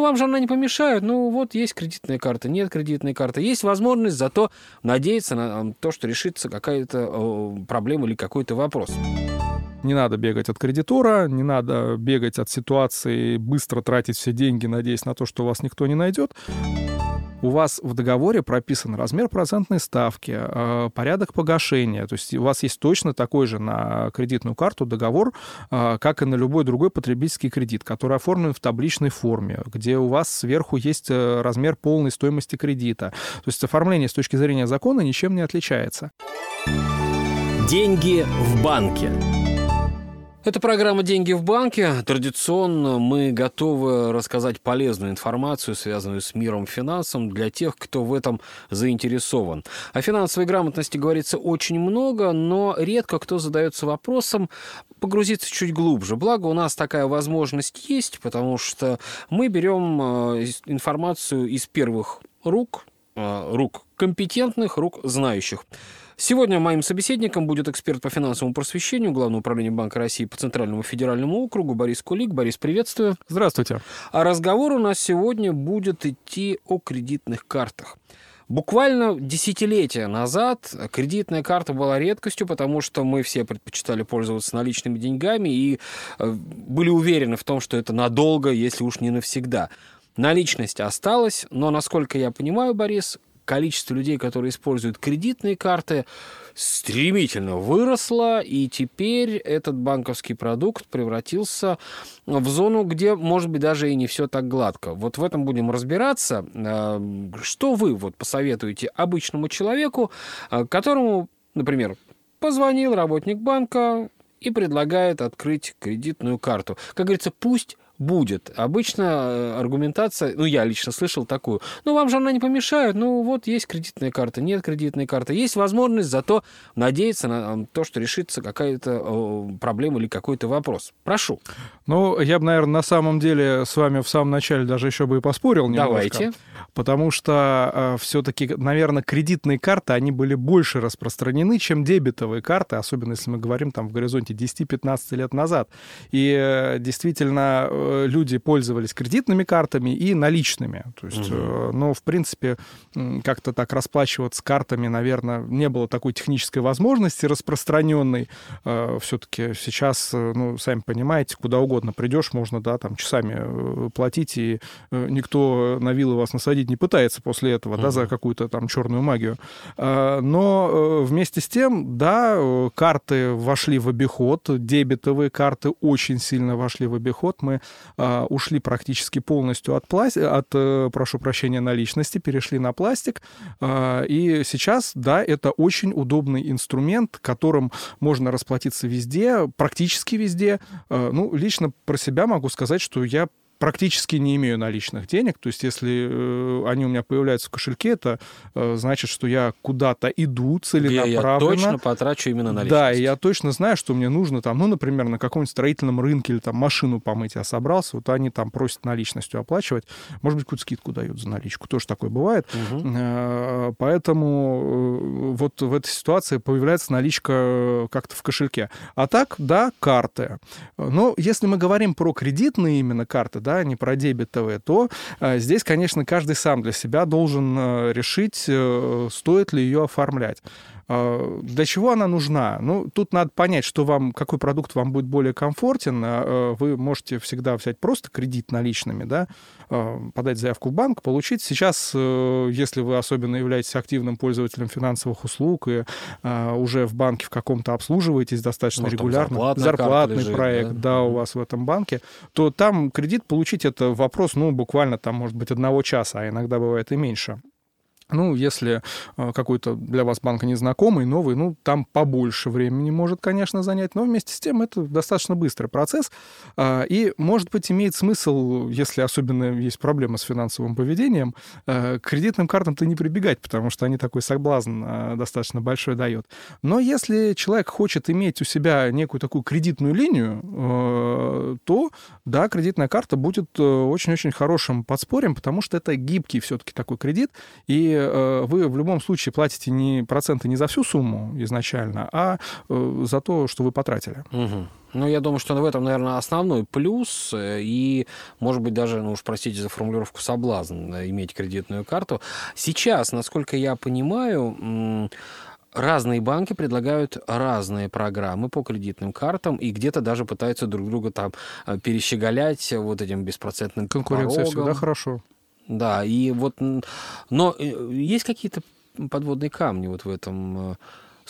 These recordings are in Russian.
Ну, вам же она не помешает. Ну, вот есть кредитная карта, нет кредитной карты. Есть возможность зато надеяться на то, что решится какая-то проблема или какой-то вопрос. Не надо бегать от кредитора, не надо бегать от ситуации, быстро тратить все деньги, надеясь на то, что вас никто не найдет у вас в договоре прописан размер процентной ставки, э, порядок погашения. То есть у вас есть точно такой же на кредитную карту договор, э, как и на любой другой потребительский кредит, который оформлен в табличной форме, где у вас сверху есть э, размер полной стоимости кредита. То есть оформление с точки зрения закона ничем не отличается. Деньги в банке. Это программа «Деньги в банке». Традиционно мы готовы рассказать полезную информацию, связанную с миром финансов, для тех, кто в этом заинтересован. О финансовой грамотности говорится очень много, но редко кто задается вопросом погрузиться чуть глубже. Благо у нас такая возможность есть, потому что мы берем э, информацию из первых рук, э, рук компетентных, рук знающих. Сегодня моим собеседником будет эксперт по финансовому просвещению Главного управления Банка России по Центральному федеральному округу Борис Кулик. Борис, приветствую. Здравствуйте. А разговор у нас сегодня будет идти о кредитных картах. Буквально десятилетия назад кредитная карта была редкостью, потому что мы все предпочитали пользоваться наличными деньгами и э, были уверены в том, что это надолго, если уж не навсегда. Наличность осталась, но, насколько я понимаю, Борис, количество людей, которые используют кредитные карты, стремительно выросло, и теперь этот банковский продукт превратился в зону, где, может быть, даже и не все так гладко. Вот в этом будем разбираться. Э, что вы вот посоветуете обычному человеку, э, которому, например, позвонил работник банка и предлагает открыть кредитную карту. Как говорится, пусть будет. Обычно э, аргументация, ну, я лично слышал такую, ну, вам же она не помешает, ну, вот есть кредитная карта, нет кредитной карты. Есть возможность зато надеяться на то, что решится какая-то проблема или какой-то вопрос. Прошу. Ну, я бы, наверное, на самом деле с вами в самом начале даже еще бы и поспорил немножко. Давайте. Потому что э, все-таки, наверное, кредитные карты, они были больше распространены, чем дебетовые карты, особенно если мы говорим там в горизонте 10-15 лет назад. И э, действительно э, люди пользовались кредитными картами и наличными. То есть, угу. ну, в принципе, как-то так расплачиваться картами, наверное, не было такой технической возможности распространенной. Э, Все-таки сейчас, э, ну, сами понимаете, куда угодно придешь, можно, да, там, часами платить, и никто на вилы вас насадить не пытается после этого, угу. да, за какую-то там черную магию. Но вместе с тем, да, карты вошли в обиход, дебетовые карты очень сильно вошли в обиход. Мы а, ушли практически полностью от, пласти... от, э, прошу прощения, наличности, перешли на пластик. А, и сейчас, да, это очень удобный инструмент, которым можно расплатиться везде, практически везде. А, ну, лично про себя могу сказать, что я практически не имею наличных денег. То есть, если э, они у меня появляются в кошельке, это э, значит, что я куда-то иду целенаправленно. Я точно потрачу именно наличность. Да, и я точно знаю, что мне нужно там, ну, например, на каком-нибудь строительном рынке или там машину помыть я собрался, вот они там просят наличностью оплачивать. Может быть, какую-то скидку дают за наличку. Тоже такое бывает. Угу. Поэтому вот в этой ситуации появляется наличка как-то в кошельке. А так, да, карты. Но если мы говорим про кредитные именно карты, да, да, не про дебетовые, то э, здесь, конечно, каждый сам для себя должен э, решить, э, стоит ли ее оформлять. А, для чего она нужна? Ну, тут надо понять, что вам, какой продукт вам будет более комфортен. А, вы можете всегда взять просто кредит наличными, да, а, подать заявку в банк, получить. Сейчас, э, если вы особенно являетесь активным пользователем финансовых услуг и уже в банке в каком-то обслуживаетесь достаточно Может, регулярно, зарплатный лежит, проект, да, да, у вас в этом банке, то там кредит получить это вопрос, ну, буквально там, может быть, одного часа, а иногда бывает и меньше. Ну, если э, какой-то для вас банк незнакомый, новый, ну, там побольше времени может, конечно, занять, но вместе с тем это достаточно быстрый процесс. А, и, может быть, имеет смысл, если особенно есть проблема с финансовым поведением, э, к кредитным картам-то не прибегать, потому что они такой соблазн э, достаточно большой дают. Но если человек хочет иметь у себя некую такую кредитную линию, то, да, кредитная карта будет очень-очень хорошим подспорьем, потому что это гибкий все-таки такой кредит, и э, вы в любом случае платите не проценты не за всю сумму изначально, а э, за то, что вы потратили. Угу. Ну, я думаю, что в этом, наверное, основной плюс, э, и, может быть, даже, ну уж простите за формулировку, соблазн иметь кредитную карту. Сейчас, насколько я понимаю, разные банки предлагают разные программы по кредитным картам и где-то даже пытаются друг друга там перещеголять вот этим беспроцентным Конкуренция порогом. всегда хорошо. Да, и вот... Но э, есть какие-то подводные камни вот в этом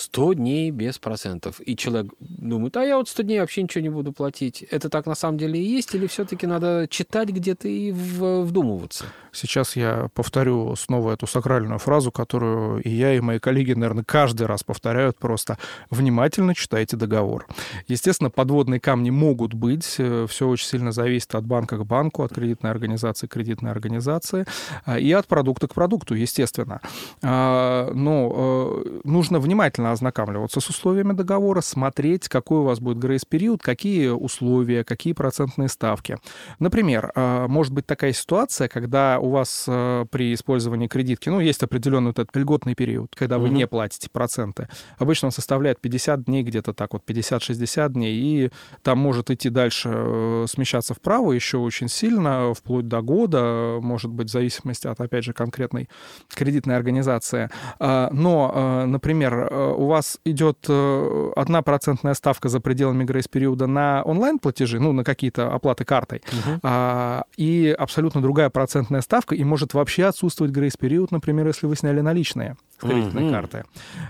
100 дней без процентов. И человек думает, а я вот 100 дней вообще ничего не буду платить. Это так на самом деле и есть? Или все-таки надо читать где-то и вдумываться? Сейчас я повторю снова эту сакральную фразу, которую и я, и мои коллеги, наверное, каждый раз повторяют просто. Внимательно читайте договор. Естественно, подводные камни могут быть. Все очень сильно зависит от банка к банку, от кредитной организации к кредитной организации а, и от продукта к продукту, естественно. А, но э, нужно внимательно ознакомливаться с условиями договора, смотреть, какой у вас будет грейс-период, какие условия, какие процентные ставки. Например, а, может быть такая ситуация, когда у вас э, при использовании кредитки, ну, есть определенный вот этот льготный период, когда вы mm-hmm. не платите проценты. Обычно он составляет 50 дней, где-то так вот, 50-60 дней, и там может идти дальше, э, смещаться вправо еще очень сильно, вплоть до года, может быть, в зависимости от, опять же, конкретной кредитной организации. А, но, э, например, у вас идет одна процентная ставка за пределами грейс-периода на онлайн-платежи, ну, на какие-то оплаты картой, uh-huh. и абсолютно другая процентная ставка, и может вообще отсутствовать грейс-период, например, если вы сняли наличные кредитной mm-hmm. карты.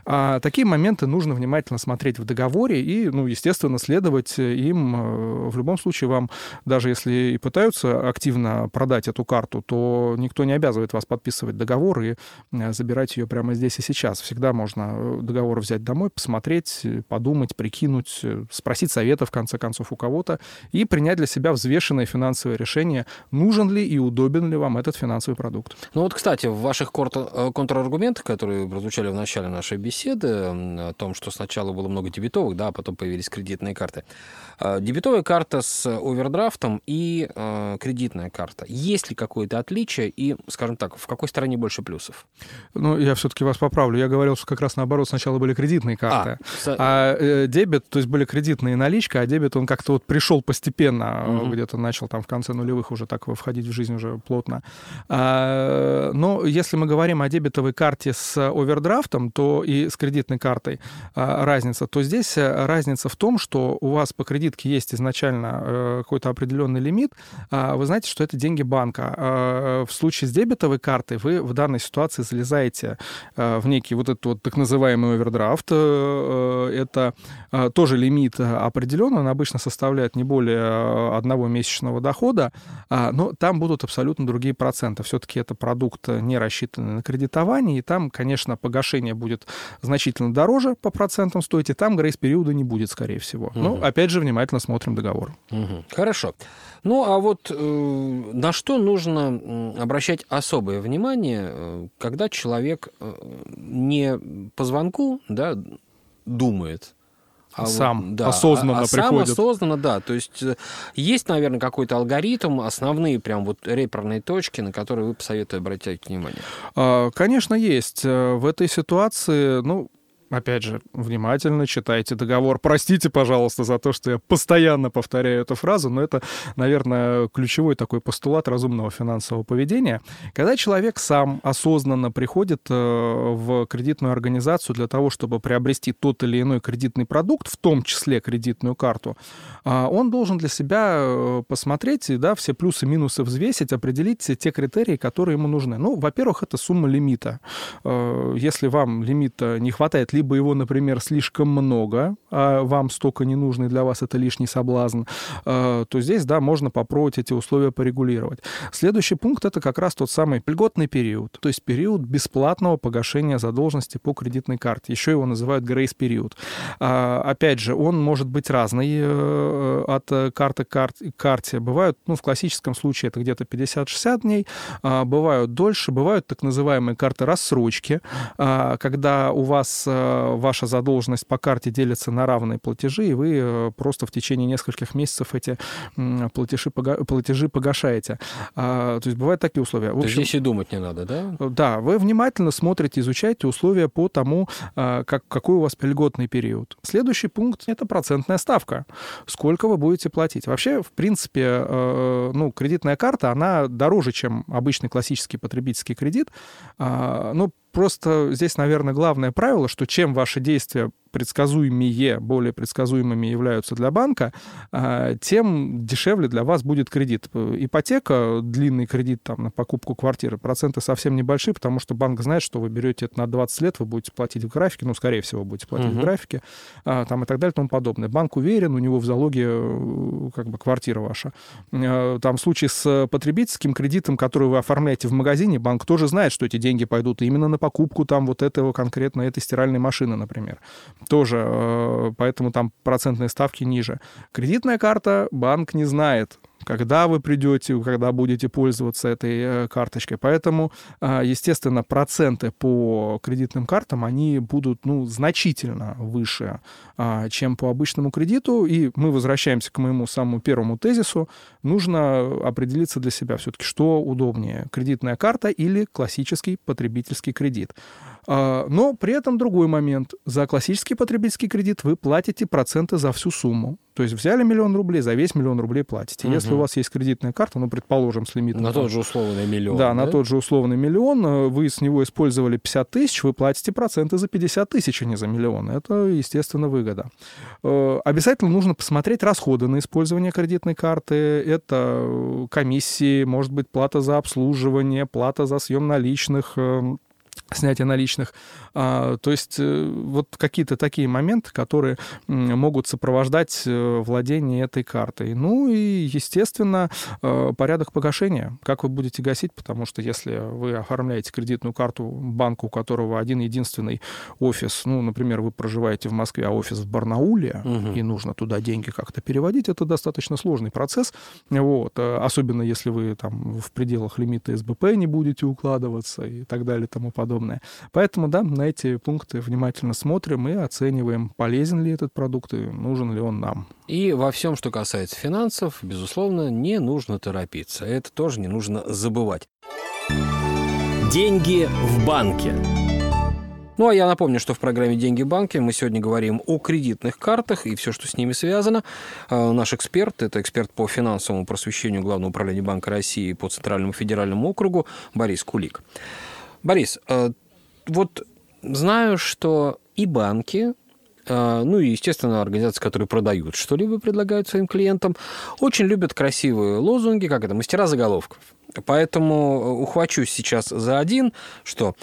А, такие моменты нужно внимательно смотреть в договоре и, ну, естественно, следовать им. Э, в любом случае, вам, даже если и пытаются активно продать эту карту, то никто не обязывает вас подписывать договор и э, забирать ее прямо здесь и сейчас. Всегда можно э, договор взять домой, посмотреть, подумать, прикинуть, спросить совета, в конце концов, у кого-то и принять для себя взвешенное финансовое решение, нужен ли и удобен ли вам этот финансовый продукт. Ну вот, кстати, в ваших контраргументах, которые прозвучали в начале нашей беседы, о том, что сначала было много дебетовых, да, а потом появились кредитные карты. А, дебетовая карта с овердрафтом и э, кредитная карта. Есть ли какое-то отличие и, скажем так, в какой стороне больше плюсов? Ну, я все-таки вас поправлю. Я говорил, что как раз наоборот, сначала были кредитные карты. А, а э, дебет, то есть были кредитные наличка, а дебет, он как-то вот пришел постепенно, угу. где-то начал там в конце нулевых уже так входить в жизнь уже плотно. А, но если мы говорим о дебетовой карте с овердрафтом, то и с кредитной картой а, разница, то здесь э, разница в том, что у вас по кредитке есть изначально э, какой-то определенный лимит, а вы знаете, что это деньги банка. А, в случае с дебетовой картой вы в данной ситуации залезаете э, в некий вот этот вот так называемый овердрафт. Это тоже лимит определенный, он обычно составляет не более одного месячного дохода, а, но там будут абсолютно другие проценты. Все-таки это продукт не рассчитанный на кредитование, и там, конечно, погашение будет значительно дороже по процентам стоить, и там грейс-периода не будет, скорее всего. Но, опять же, внимательно смотрим договор. Угу. Хорошо. Ну, а вот э, на что нужно обращать особое внимание, э, когда человек э, не по звонку да, думает, а сам вот, да, осознанно а, а приходит. Сам осознанно, да. То есть э, есть, наверное, какой-то алгоритм, основные прям вот реперные точки, на которые вы посоветуете обратить внимание. А, конечно, есть. В этой ситуации, ну, опять же, внимательно читайте договор. Простите, пожалуйста, за то, что я постоянно повторяю эту фразу, но это, наверное, ключевой такой постулат разумного финансового поведения. Когда человек сам осознанно приходит э, в кредитную организацию для того, чтобы приобрести тот или иной кредитный продукт, в том числе кредитную карту, а, он должен для себя э, посмотреть, да, все плюсы и минусы взвесить, определить те критерии, которые ему нужны. Ну, во-первых, это сумма лимита. Э, если вам лимита не хватает, либо его, например, слишком много, а вам столько не нужно, и для вас это лишний соблазн, э, то здесь, да, можно попробовать эти условия порегулировать. Следующий пункт — это как раз тот самый льготный период, то есть период бесплатного погашения задолженности по кредитной карте. Еще его называют грейс-период. А, опять же, он может быть разный э, от карты к карте. Бывают, ну, в классическом случае это где-то 50-60 дней, а, бывают дольше, бывают так называемые карты рассрочки, а, когда у вас ваша задолженность по карте делится на на равные платежи, и вы просто в течение нескольких месяцев эти платежи, платежи погашаете. А, то есть бывают такие условия. В общем, здесь и думать не надо, да? Да, вы внимательно смотрите, изучаете условия по тому, как, какой у вас льготный период. Следующий пункт — это процентная ставка. Сколько вы будете платить? Вообще, в принципе, ну, кредитная карта, она дороже, чем обычный классический потребительский кредит. Ну, просто здесь, наверное, главное правило, что чем ваши действия предсказуемые, более предсказуемыми являются для банка, а, тем дешевле для вас будет кредит. Ипотека, длинный кредит там, на покупку квартиры, проценты совсем небольшие, потому что банк знает, что вы берете это на 20 лет, вы будете платить в графике, ну, скорее всего, будете платить угу. в графике, а, там, и так далее и тому подобное. Банк уверен, у него в залоге э, как бы квартира ваша. Э, там в случае с потребительским кредитом, который вы оформляете в магазине, банк тоже знает, что эти деньги пойдут именно на покупку там вот этого конкретно этой стиральной машины, например тоже, э, поэтому там процентные ставки ниже. Кредитная карта банк не знает, когда вы придете, когда будете пользоваться этой э, карточкой. Поэтому, э, естественно, проценты по кредитным картам, они будут ну, значительно выше, чем по обычному кредиту. И мы возвращаемся к моему самому первому тезису. Нужно определиться для себя все-таки, что удобнее, кредитная карта или классический потребительский кредит. А, но при этом другой момент. За классический потребительский кредит вы платите проценты за всю сумму. То есть взяли миллион рублей, за весь миллион рублей платите. Угу. Если у вас есть кредитная карта, ну, предположим, с лимитом... На там, тот же условный миллион. Да, да, на тот же условный миллион. Э, вы с него использовали 50 тысяч, вы платите проценты за 50 тысяч, а не за миллион. Это, естественно, выгода. Э, обязательно нужно посмотреть расходы на использование кредитной карты. Это комиссии, может быть, плата за обслуживание, плата за съем наличных, эм, снятия наличных. А, то есть э, вот какие-то такие моменты, которые могут сопровождать э, владение этой картой. Ну и, естественно, э, порядок погашения. Как вы будете гасить, потому что если вы оформляете кредитную карту банку, у которого один единственный офис, ну, например, вы проживаете в Москве, а офис в Барнауле, угу. и нужно туда деньги как-то переводить, это достаточно сложный процесс. Вот. Особенно если вы там в пределах лимита СБП не будете укладываться и так далее и тому подобное. Поэтому, да, на эти пункты внимательно смотрим и оцениваем, полезен ли этот продукт и нужен ли он нам. И во всем, что касается финансов, безусловно, не нужно торопиться. Это тоже не нужно забывать. Деньги в банке. Ну, а я напомню, что в программе «Деньги в банке» мы сегодня говорим о кредитных картах и все, что с ними связано. А, наш эксперт, это эксперт по финансовому просвещению Главного управления Банка России по Центральному федеральному округу Борис Кулик. Борис, а, вот знаю, что и банки, а, ну и, естественно, организации, которые продают что-либо, предлагают своим клиентам, очень любят красивые лозунги, как это, мастера заголовков. Поэтому ухвачусь сейчас за один, что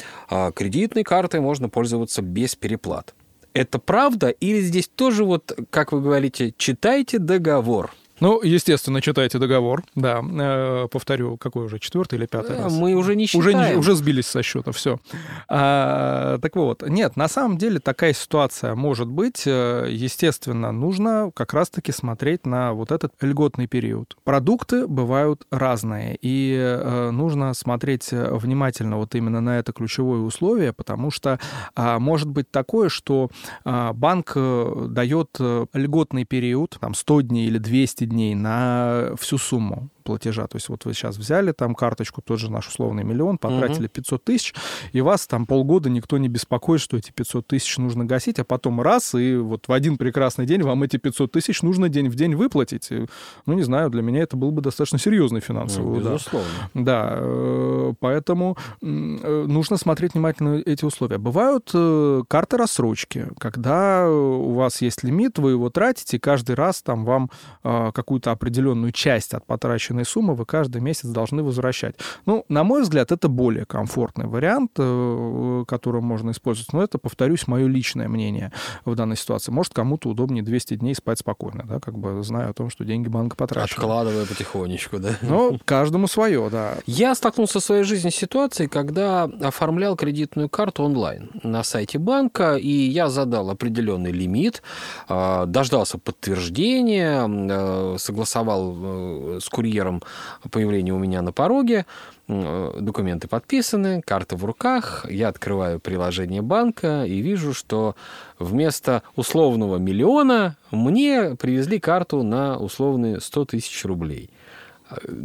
кредитной картой можно пользоваться без переплат. Это правда или здесь тоже вот, как вы говорите, читайте договор? Ну, естественно, читайте договор. Да, э, повторю, какой уже, четвертый или пятый да, раз? Мы уже не считаем. Уже, уже сбились со счета, все. А, так вот, нет, на самом деле такая ситуация может быть. Э, естественно, нужно как раз-таки смотреть на вот этот льготный период. Продукты бывают разные, и э, нужно смотреть внимательно вот именно на это ключевое условие, потому что а, может быть такое, что а, банк дает льготный период, там 100 дней или 200 дней на всю сумму платежа. То есть вот вы сейчас взяли там карточку, тот же наш условный миллион, потратили 500 тысяч, и вас там полгода никто не беспокоит, что эти 500 тысяч нужно гасить, а потом раз, и вот в один прекрасный день вам эти 500 тысяч нужно день в день выплатить. Ну, не знаю, для меня это был бы достаточно серьезный финансовый ну, удар. Безусловно. Да, э, поэтому э, нужно смотреть внимательно эти условия. Бывают э, карты рассрочки, когда у вас есть лимит, вы его тратите, каждый раз там вам какую-то определенную часть от потраченной определенной суммы вы каждый месяц должны возвращать. Ну, на мой взгляд, это более комфортный вариант, э, который можно использовать. Но это, повторюсь, мое личное мнение в данной ситуации. Может, кому-то удобнее 200 дней спать спокойно, да, как бы зная о том, что деньги банка потрачены. Откладывая потихонечку, да? Ну, каждому свое, да. Я столкнулся в своей жизни с ситуацией, когда оформлял кредитную карту онлайн на сайте банка, и я задал определенный лимит, а, дождался подтверждения, э, согласовал э, с курьером первом появлении у меня на пороге. Документы подписаны, карта в руках. Я открываю приложение банка и вижу, что вместо условного миллиона мне привезли карту на условные 100 тысяч рублей.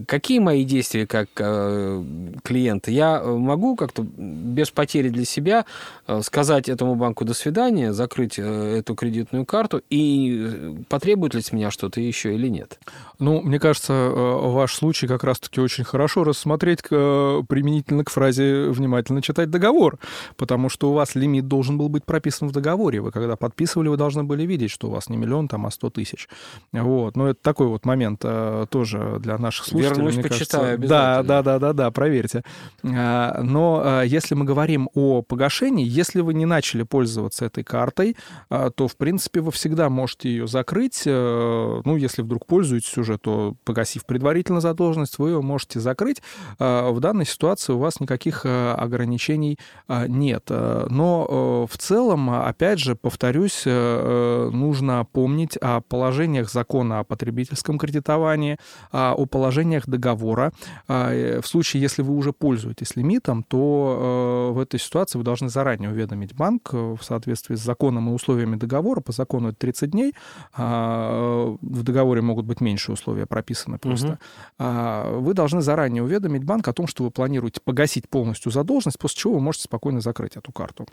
Какие мои действия как э, клиента? Я могу как-то без потери для себя э, сказать этому банку до свидания, закрыть э, эту кредитную карту, и э, потребует ли с меня что-то еще или нет? Ну, мне кажется, э, ваш случай как раз-таки очень хорошо рассмотреть э, применительно к фразе «внимательно читать договор», потому что у вас лимит должен был быть прописан в договоре. Вы когда подписывали, вы должны были видеть, что у вас не миллион, там, а сто тысяч. Вот. Но это такой вот момент тоже для нас наших слушателей. Вернусь, мне почитаю кажется, да, да, да, да, да, проверьте. А, но а, если мы говорим о погашении, если вы не начали пользоваться этой картой, а, то, в принципе, вы всегда можете ее закрыть. Э, ну, если вдруг пользуетесь уже, то, погасив предварительно задолженность, вы ее можете закрыть. В данной ситуации у вас никаких э, ограничений нет. Но в целом, опять же, повторюсь, э, нужно помнить о положениях закона о потребительском кредитовании, о положениях положениях договора. А, э, в случае, если вы уже пользуетесь лимитом, то э, в этой ситуации вы должны заранее уведомить банк э, в соответствии с законом и условиями договора. По закону это 30 дней. А, в договоре могут быть меньше условия прописаны просто. Угу. Вы должны заранее уведомить банк о том, что вы планируете погасить полностью задолженность, после чего вы можете спокойно закрыть эту карту.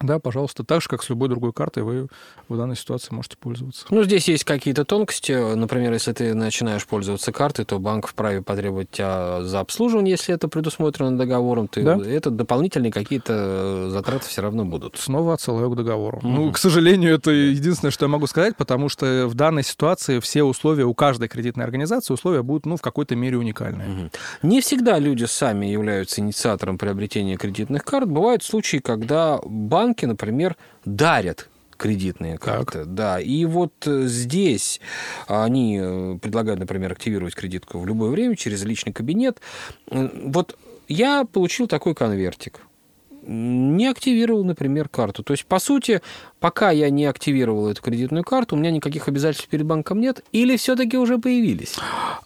Да, пожалуйста, так же, как с любой другой картой, вы в данной ситуации можете пользоваться. Ну, здесь есть какие-то тонкости. Например, если ты начинаешь пользоваться картой, то банк вправе потребовать тебя за обслуживание, если это предусмотрено договором. Ты, да? Это дополнительные какие-то затраты все равно будут. Снова отсылаю к договору. Угу. Ну, к сожалению, это единственное, что я могу сказать, потому что в данной ситуации все условия у каждой кредитной организации, условия будут, ну, в какой-то мере уникальные. Угу. Не всегда люди сами являются инициатором приобретения кредитных карт. Бывают случаи, когда банк банки, например, дарят кредитные карты. Так. Да. И вот э, здесь они э, предлагают, например, активировать кредитку в любое время через личный кабинет. Вот я получил такой конвертик не активировал, например, карту. То есть, по сути, пока я не активировал эту кредитную карту, у меня никаких обязательств перед банком нет, или все-таки уже появились?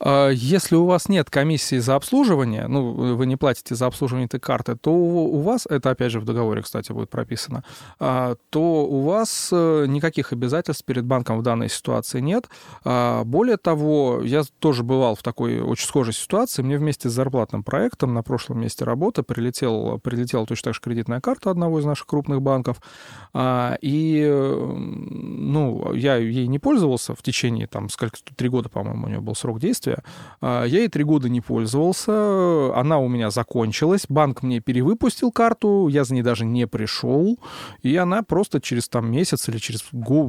А, если у вас нет комиссии за обслуживание, ну, вы не платите за обслуживание этой карты, то у вас, это опять же в договоре, кстати, будет прописано, а, то у вас э, никаких обязательств перед банком в данной ситуации нет. А, более того, я тоже бывал в такой очень схожей ситуации. Мне вместе с зарплатным проектом на прошлом месте работы прилетел, прилетела точно так же кредитная карта одного из наших крупных банков. И ну, я ей не пользовался в течение, там, сколько, три года, по-моему, у нее был срок действия. А, я ей три года не пользовался, она у меня закончилась, банк мне перевыпустил карту, я за ней даже не пришел, и она просто через там месяц или через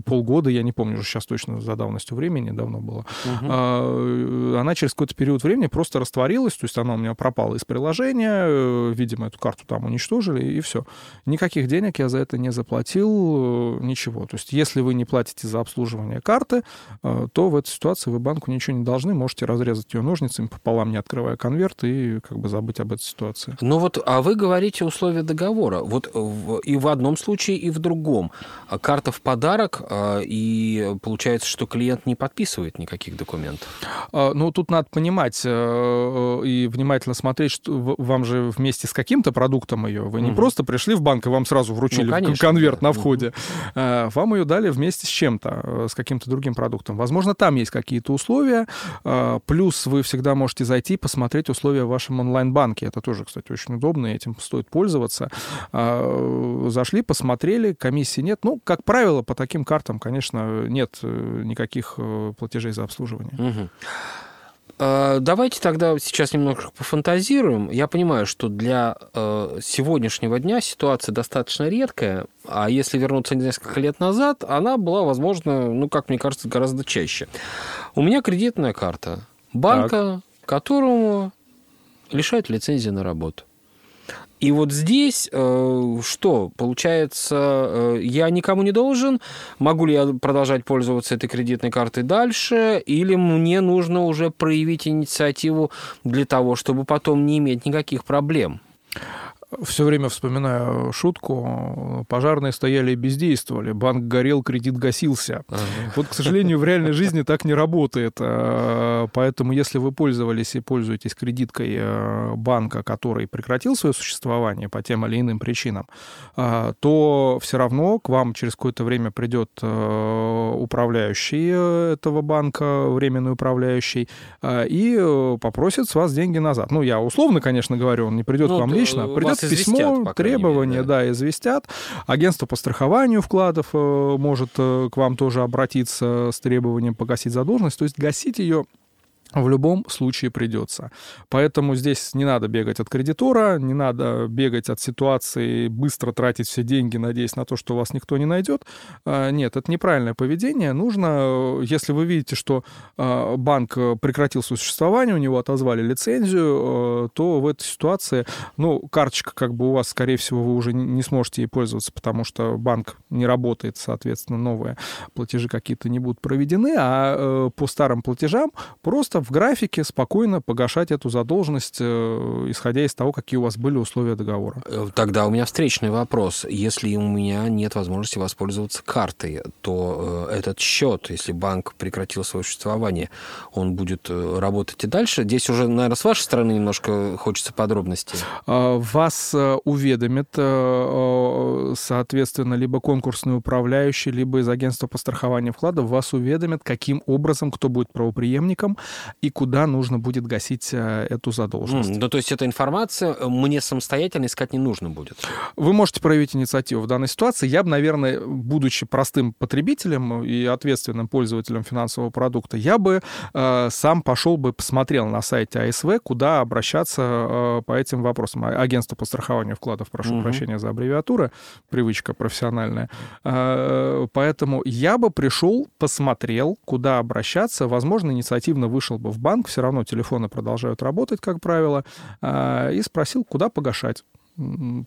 полгода, я не помню уже сейчас точно за давностью времени, давно было, угу. она через какой-то период времени просто растворилась, то есть она у меня пропала из приложения, э, видимо, эту карту там уничтожили, и все. Никаких денег я за это не заплатил, ничего. То есть если вы не платите за обслуживание карты, э, то в этой ситуации вы банку ничего не должны, можете разрезать ее ножницами пополам, не открывая конверт, и как бы забыть об этой ситуации. Ну вот, а вы говорите условия договора. Вот и в одном случае, и в другом. Карта в подарок, э, и получается, что клиент не подписывает никаких документов. А, ну, тут надо понимать э, и внимательно смотреть, что вам же вместе с каким-то продуктом ее, вы не. Просто пришли в банк и вам сразу вручили ну, конечно, конверт да. на входе. Угу. Э, вам ее дали вместе с чем-то, э, с каким-то другим продуктом. Возможно, там есть какие-то условия, э, плюс вы всегда можете зайти и посмотреть условия в вашем онлайн-банке. Это тоже, кстати, очень удобно, и этим стоит пользоваться. Зашли, посмотрели, комиссии нет. Ну, как правило, по таким картам, конечно, нет никаких платежей за обслуживание. Угу. Э, давайте тогда сейчас немножко пофантазируем. Я понимаю, что для э, сегодняшнего дня ситуация достаточно редкая, а если вернуться несколько лет назад, она была, возможно, ну, как мне кажется, гораздо чаще. У меня кредитная карта банка, так. которому лишают лицензии на работу. И вот здесь э, что? Получается, э, я никому не должен, могу ли я продолжать пользоваться этой кредитной картой дальше, или мне нужно уже проявить инициативу для того, чтобы потом не иметь никаких проблем? Все время вспоминаю шутку. Пожарные стояли и бездействовали. Банк горел, кредит гасился. Ага. Вот, к сожалению, в реальной жизни так не работает. Э, поэтому, если вы пользовались и пользуетесь кредиткой э, банка, который прекратил свое существование по тем или иным причинам, э, то все равно к вам через какое-то время придет управляющий этого банка, временный управляющий, и попросит с вас деньги назад. Ну, я условно, конечно, говорю, он не придет ну, к вам лично, придет письмо, требования, мере, да. да, известят. Агентство по страхованию вкладов может к вам тоже обратиться с требованием погасить задолженность. То есть гасить ее в любом случае придется. Поэтому здесь не надо бегать от кредитора, не надо бегать от ситуации, быстро тратить все деньги, надеясь на то, что вас никто не найдет. А, нет, это неправильное поведение. Нужно, если вы видите, что а, банк прекратил существование, у него отозвали лицензию, то в этой ситуации, ну, карточка как бы у вас, скорее всего, вы уже не сможете ей пользоваться, потому что банк не работает, соответственно, новые платежи какие-то не будут проведены, а по старым платежам просто в графике спокойно погашать эту задолженность, э, исходя из того, какие у вас были условия договора. Э, тогда у меня встречный вопрос. Если у меня нет возможности воспользоваться картой, то э, этот счет, если банк прекратил свое существование, он будет работать и дальше? Здесь уже, наверное, с вашей стороны немножко хочется подробностей. А, вас уведомят, соответственно, либо конкурсный управляющий, либо из агентства по страхованию вкладов, вас уведомят, каким образом, кто будет правоприемником, и куда нужно будет гасить э, эту задолженность. Mm, ну, то есть эта информация э, мне самостоятельно искать не нужно будет? Вы можете проявить инициативу в данной ситуации. Я бы, наверное, будучи простым потребителем и ответственным пользователем финансового продукта, я бы э, сам пошел бы, посмотрел на сайте АСВ, куда обращаться э, по этим вопросам. А, агентство по страхованию вкладов, прошу угу. прощения за аббревиатуры, привычка профессиональная. Э, поэтому я бы пришел, посмотрел, куда обращаться, возможно, инициативно вышел бы в банк, все равно телефоны продолжают работать, как правило, а, и спросил, куда погашать.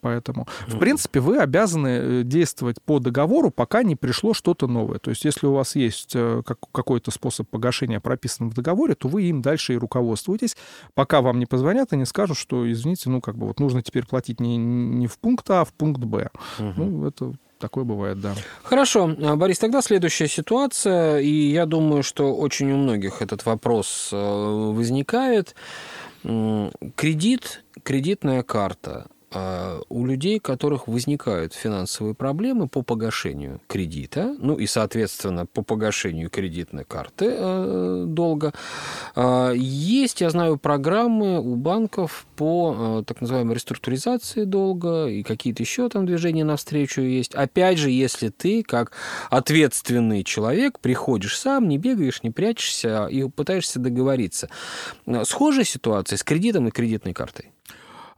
Поэтому, в принципе, вы обязаны э, действовать по договору, пока не пришло что-то новое. То есть, если у вас есть э, какой-то способ погашения прописан в договоре, то вы им дальше и руководствуетесь, пока вам не позвонят и не скажут, что, извините, ну, как бы вот нужно теперь платить не, не в пункт А, а в пункт Б. Угу. Ну, это Такое бывает, да. Хорошо. А, Борис, тогда следующая ситуация, и я думаю, что очень у многих этот вопрос э, возникает. Кредит, кредитная карта. А, у людей, у которых возникают финансовые проблемы по погашению кредита, ну и, соответственно, по погашению кредитной карты э, долга, э, есть, я знаю, программы у банков по э, так называемой реструктуризации долга и какие-то еще там движения навстречу есть. Опять же, если ты, как ответственный человек, приходишь сам, не бегаешь, не прячешься и пытаешься договориться. Схожая ситуация с кредитом и кредитной картой?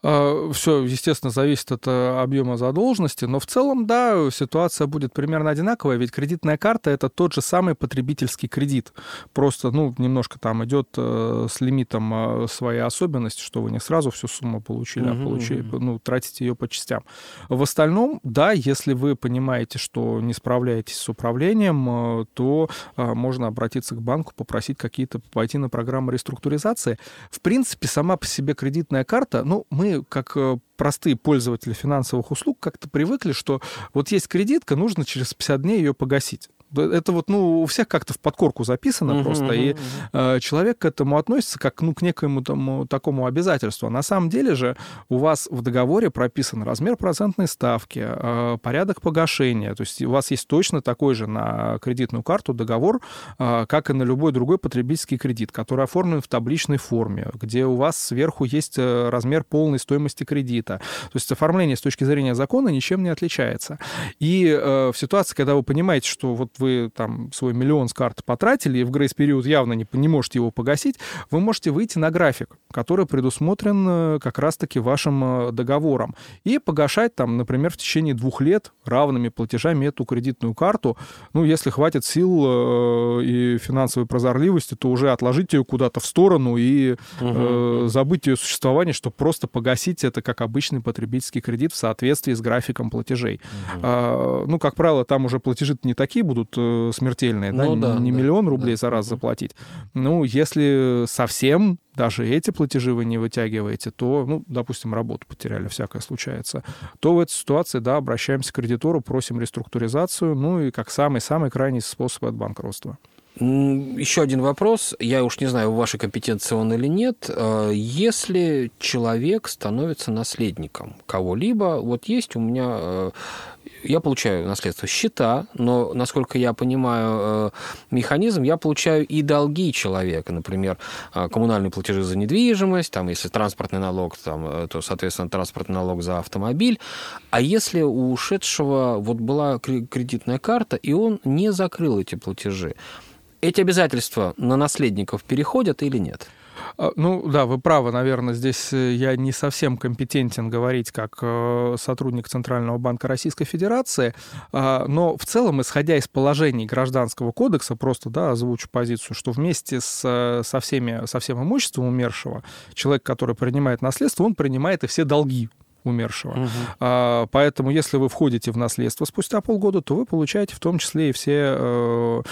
А, Все, естественно, зависит от э, объема задолженности, но в целом, да, ситуация будет примерно одинаковая, ведь кредитная карта это тот же самый потребительский кредит. Просто, ну, немножко там идет э, с лимитом э, своей особенности, что вы не сразу всю сумму получили, угу, а получили, угу. ну, тратите ее по частям. В остальном, да, если вы понимаете, что не справляетесь с управлением, то можно обратиться к банку, попросить какие-то, пойти на программу реструктуризации. В принципе, сама по себе кредитная карта, ну, мы как э, простые пользователи финансовых услуг как-то привыкли, что вот есть кредитка, нужно через 50 дней ее погасить. Это вот, ну, у всех как-то в подкорку записано uh-huh, просто, uh-huh, и э, человек к этому относится как, ну, к некоему тому, такому обязательству. А на самом деле же у вас в договоре прописан размер процентной ставки, э, порядок погашения. То есть у вас есть точно такой же на кредитную карту договор, э, как и на любой другой потребительский кредит, который оформлен в табличной форме, где у вас сверху есть размер полной стоимости кредита. То есть оформление с точки зрения закона ничем не отличается. И в ситуации, когда вы понимаете, что вот вы там свой миллион с карты потратили, и в грейс-период явно не, не можете его погасить, вы можете выйти на график, который предусмотрен э, как раз-таки вашим э, договором, и погашать там, например, в течение двух лет равными платежами эту кредитную карту. Ну, если хватит сил э, и финансовой прозорливости, то уже отложить ее куда-то в сторону и угу. забыть ее существование, чтобы просто погасить это как обычный потребительский кредит в соответствии с графиком платежей. Угу. Ну, как правило, там уже платежи не такие будут будут э, смертельные, ну, да, да, не да, миллион рублей да. за раз заплатить. Ну, если совсем даже эти платежи вы не вытягиваете, то, ну, допустим, работу потеряли, всякое случается, то в этой ситуации, да, обращаемся к кредитору, просим реструктуризацию, ну и как самый-самый крайний способ от банкротства. Еще один вопрос. Я уж не знаю, в вашей компетенции он или нет. Э, если человек становится наследником кого-либо, вот есть у меня э, я получаю наследство счета, но, насколько я понимаю э, механизм, я получаю и долги человека, например, коммунальные платежи за недвижимость, там, если транспортный налог, там, то, соответственно, транспортный налог за автомобиль. А если у ушедшего вот была кредитная карта, и он не закрыл эти платежи, эти обязательства на наследников переходят или нет? А, ну да, вы правы, наверное, здесь э, я не совсем компетентен говорить как э, сотрудник Центрального банка Российской Федерации, а, но в целом, исходя из положений Гражданского кодекса, просто да, озвучу позицию, что вместе с, э, со, всеми, со всем имуществом умершего человек, который принимает наследство, он принимает и все долги умершего. Угу. А, поэтому, если вы входите в наследство спустя полгода, то вы получаете в том числе и все, э,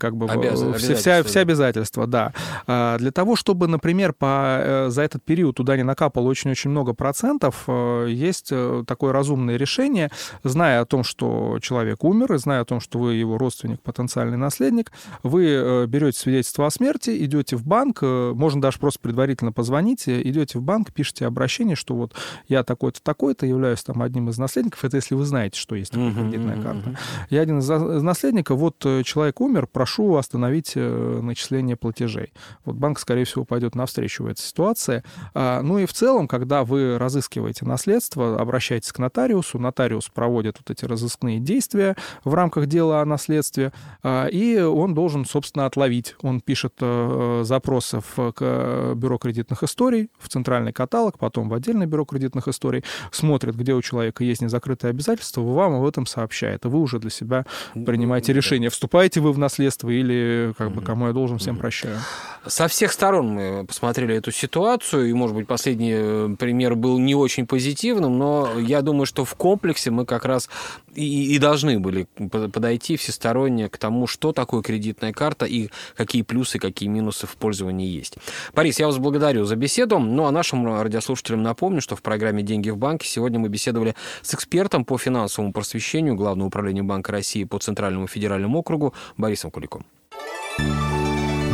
как бы, Обяз... все, вся, все обязательства. Да. А, для того, чтобы, например, по, э, за этот период туда не накапало очень-очень много процентов, э, есть э, такое разумное решение, зная о том, что человек умер, и зная о том, что вы его родственник, потенциальный наследник, вы э, берете свидетельство о смерти, идете в банк, э, можно даже просто предварительно позвонить, идете в банк, пишете обращение, что вот я так такой-то, такой-то, являюсь там одним из наследников. Это если вы знаете, что есть такая кредитная карта. Я один из наследников, вот э, человек умер, прошу остановить э, начисление платежей. Вот банк, скорее всего, пойдет навстречу в этой ситуации. А, ну и в целом, когда вы разыскиваете наследство, обращайтесь к нотариусу, нотариус проводит вот эти разыскные действия в рамках дела о наследстве, а, и он должен, собственно, отловить. Он пишет э, запросы в бюро кредитных историй, в центральный каталог, потом в отдельное бюро кредитных историй, историй, смотрит, где у человека есть незакрытые обязательства, вам об этом сообщает, а вы уже для себя принимаете решение, вступаете вы в наследство или как бы кому я должен, всем прощаю. Со всех сторон мы посмотрели эту ситуацию, и, может быть, последний э, пример был не очень позитивным, но я думаю, что в комплексе мы как раз и, и должны были подойти всесторонне к тому, что такое кредитная карта и какие плюсы, какие минусы в пользовании есть. Борис, я вас благодарю за беседу. Ну а нашим радиослушателям напомню, что в программе «Деньги в банке» сегодня мы беседовали с экспертом по финансовому просвещению Главного управления Банка России по Центральному федеральному округу Борисом Куликом.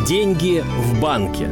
Деньги в банке.